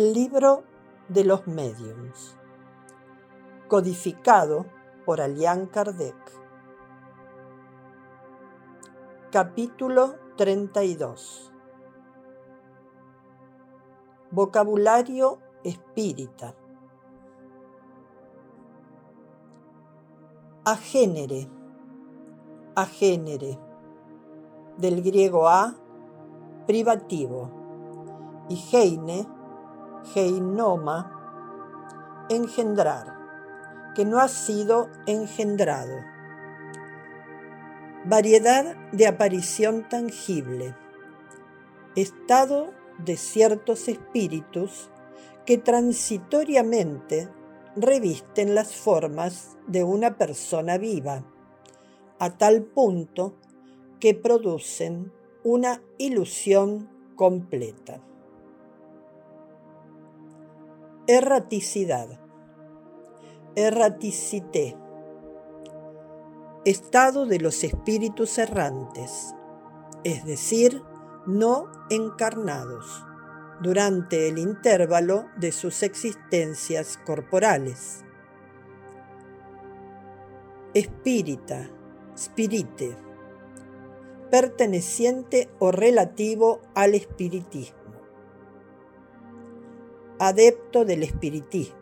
El libro de los mediums, codificado por Alian Kardec. Capítulo 32. Vocabulario espírita. Agénere. Agénere. Del griego a, privativo. Y geine geinoma, engendrar, que no ha sido engendrado. Variedad de aparición tangible. Estado de ciertos espíritus que transitoriamente revisten las formas de una persona viva, a tal punto que producen una ilusión completa. Erraticidad. Erraticité. Estado de los espíritus errantes, es decir, no encarnados, durante el intervalo de sus existencias corporales. Espírita, spirite, perteneciente o relativo al espiritismo adepto del espiritismo,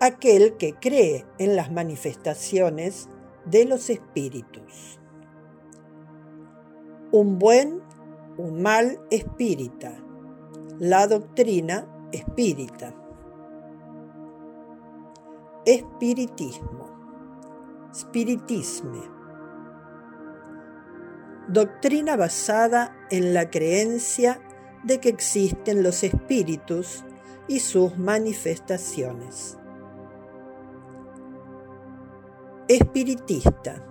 aquel que cree en las manifestaciones de los espíritus. Un buen, un mal espírita, la doctrina espírita. Espiritismo, spiritisme. Doctrina basada en la creencia de que existen los espíritus y sus manifestaciones. Espiritista.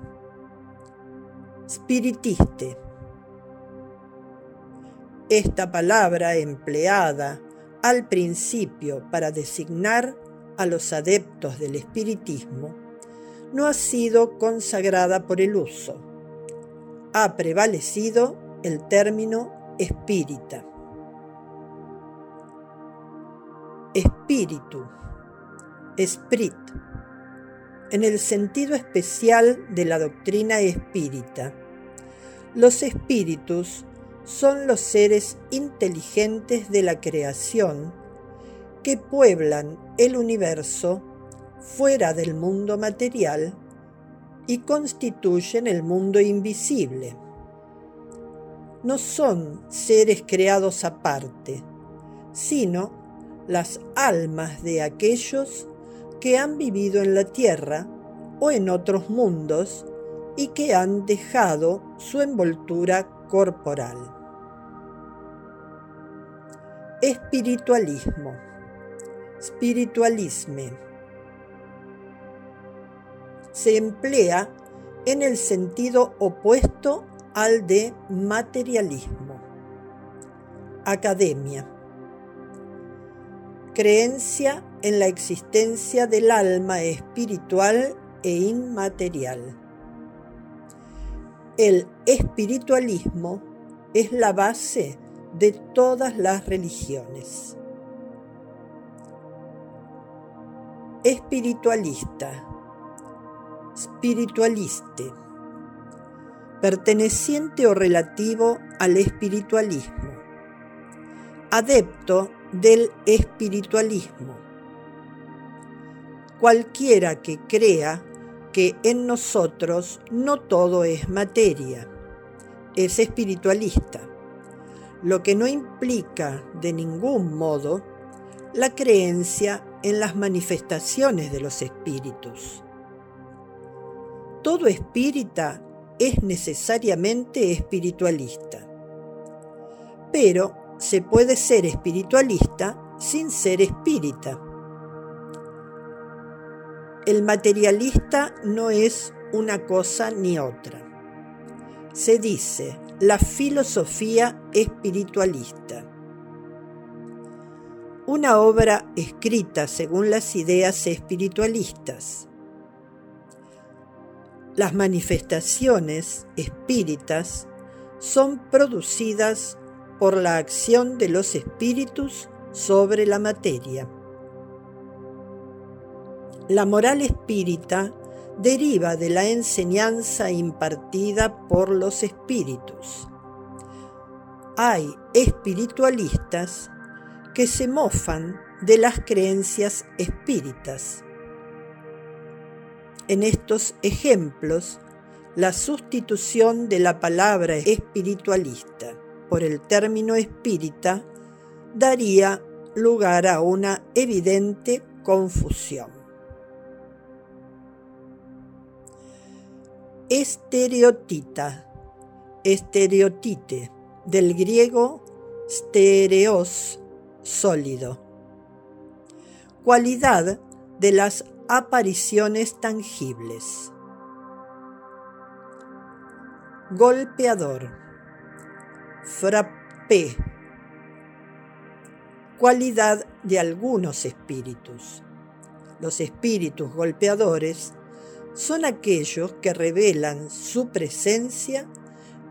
Spiritiste. Esta palabra empleada al principio para designar a los adeptos del espiritismo no ha sido consagrada por el uso. Ha prevalecido el término espírita. Espíritu, esprit, en el sentido especial de la doctrina espírita. Los espíritus son los seres inteligentes de la creación que pueblan el universo fuera del mundo material y constituyen el mundo invisible. No son seres creados aparte, sino las almas de aquellos que han vivido en la tierra o en otros mundos y que han dejado su envoltura corporal. Espiritualismo. Spiritualisme. Se emplea en el sentido opuesto al de materialismo. Academia creencia en la existencia del alma espiritual e inmaterial. El espiritualismo es la base de todas las religiones. Espiritualista, spiritualiste, perteneciente o relativo al espiritualismo, adepto del espiritualismo. Cualquiera que crea que en nosotros no todo es materia, es espiritualista, lo que no implica de ningún modo la creencia en las manifestaciones de los espíritus. Todo espírita es necesariamente espiritualista, pero se puede ser espiritualista sin ser espírita. El materialista no es una cosa ni otra. Se dice la filosofía espiritualista. Una obra escrita según las ideas espiritualistas. Las manifestaciones espíritas son producidas por la acción de los espíritus sobre la materia. La moral espírita deriva de la enseñanza impartida por los espíritus. Hay espiritualistas que se mofan de las creencias espíritas. En estos ejemplos, la sustitución de la palabra espiritualista por el término espírita daría lugar a una evidente confusión. Estereotita, estereotite, del griego stereos, sólido. Cualidad de las apariciones tangibles. Golpeador. Frappé. Cualidad de algunos espíritus. Los espíritus golpeadores son aquellos que revelan su presencia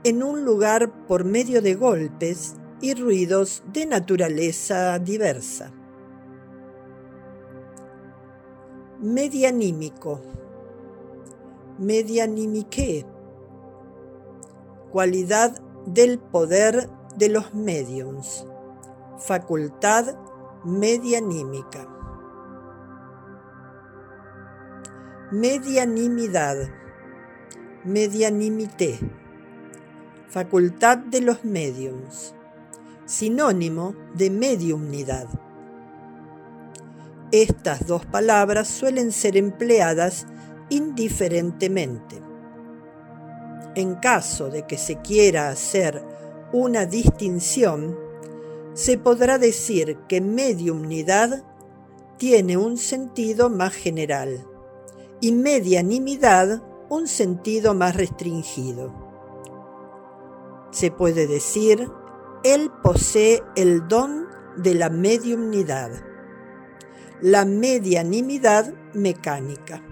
en un lugar por medio de golpes y ruidos de naturaleza diversa. Medianímico. Medianimique. Cualidad del poder de los mediums. Facultad medianímica. Medianimidad. Medianimité. Facultad de los mediums sinónimo de mediumnidad. Estas dos palabras suelen ser empleadas indiferentemente. En caso de que se quiera hacer una distinción, se podrá decir que mediumnidad tiene un sentido más general y medianimidad un sentido más restringido. Se puede decir él posee el don de la mediumnidad, la medianimidad mecánica.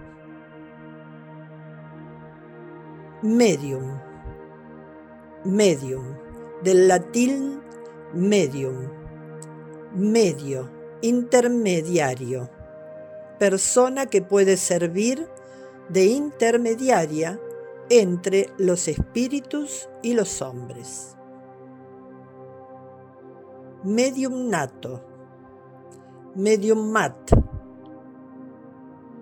Medium. Medium. Del latín medium. Medio. Intermediario. Persona que puede servir de intermediaria entre los espíritus y los hombres medium nato, medium mat,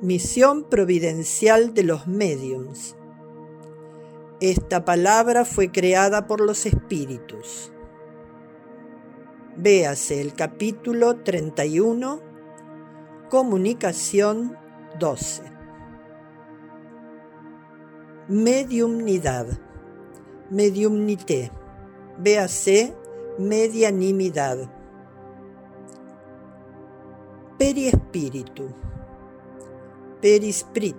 misión providencial de los mediums. Esta palabra fue creada por los espíritus. Véase el capítulo 31, comunicación 12. Mediumnidad, mediumnité. Véase medianimidad. Periespíritu. Perisprit,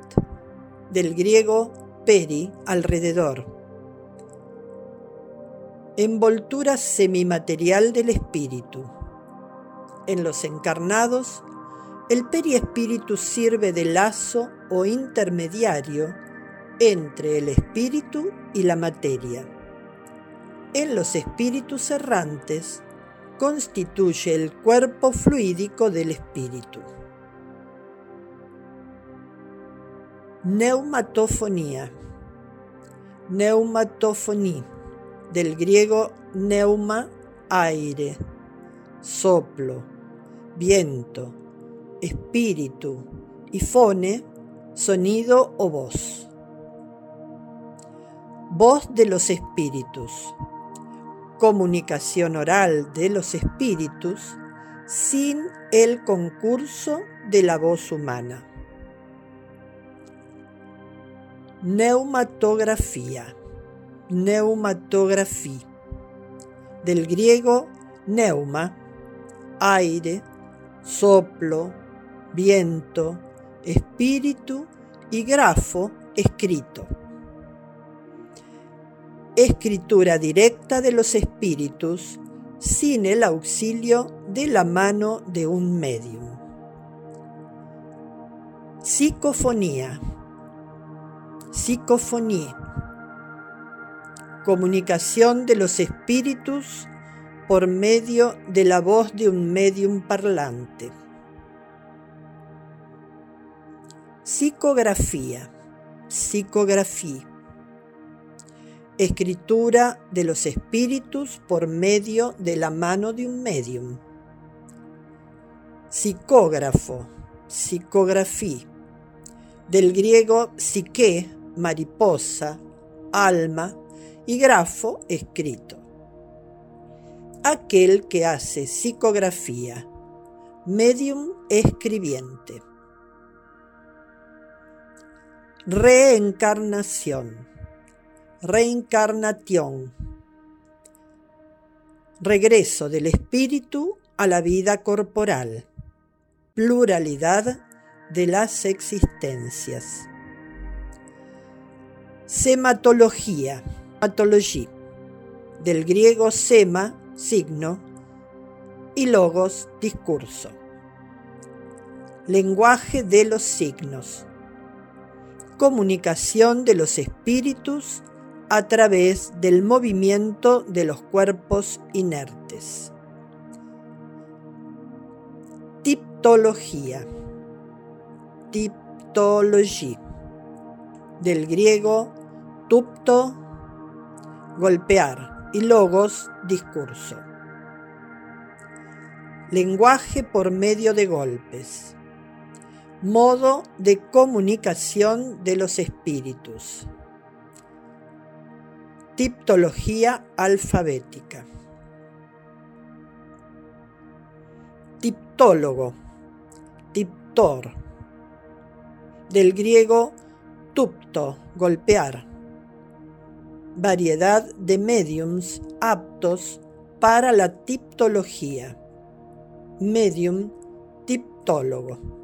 del griego peri, alrededor. Envoltura semimaterial del espíritu. En los encarnados, el periespíritu sirve de lazo o intermediario entre el espíritu y la materia en los espíritus errantes constituye el cuerpo fluídico del espíritu. Neumatofonía. Neumatofonía, del griego neuma, aire, soplo, viento, espíritu y fone, sonido o voz. Voz de los espíritus comunicación oral de los espíritus sin el concurso de la voz humana. Neumatografía. Neumatografía. Del griego neuma, aire, soplo, viento, espíritu y grafo, escrito escritura directa de los espíritus sin el auxilio de la mano de un medium. Psicofonía. Psicofonía. Comunicación de los espíritus por medio de la voz de un medium parlante. Psicografía, psicografía. Escritura de los espíritus por medio de la mano de un medium. Psicógrafo, psicografía. Del griego psique, mariposa, alma, y grafo, escrito. Aquel que hace psicografía, medium escribiente. Reencarnación, reencarnación, regreso del espíritu a la vida corporal, pluralidad de las existencias. Sematología, sematología, del griego sema, signo, y logos, discurso. Lenguaje de los signos comunicación de los espíritus a través del movimiento de los cuerpos inertes. Tiptología. Tiptología. Del griego tupto, golpear, y logos, discurso. Lenguaje por medio de golpes modo de comunicación de los espíritus. Tiptología alfabética. Tiptólogo. Tiptor. Del griego tupto, golpear. Variedad de mediums aptos para la tiptología. Medium tiptólogo.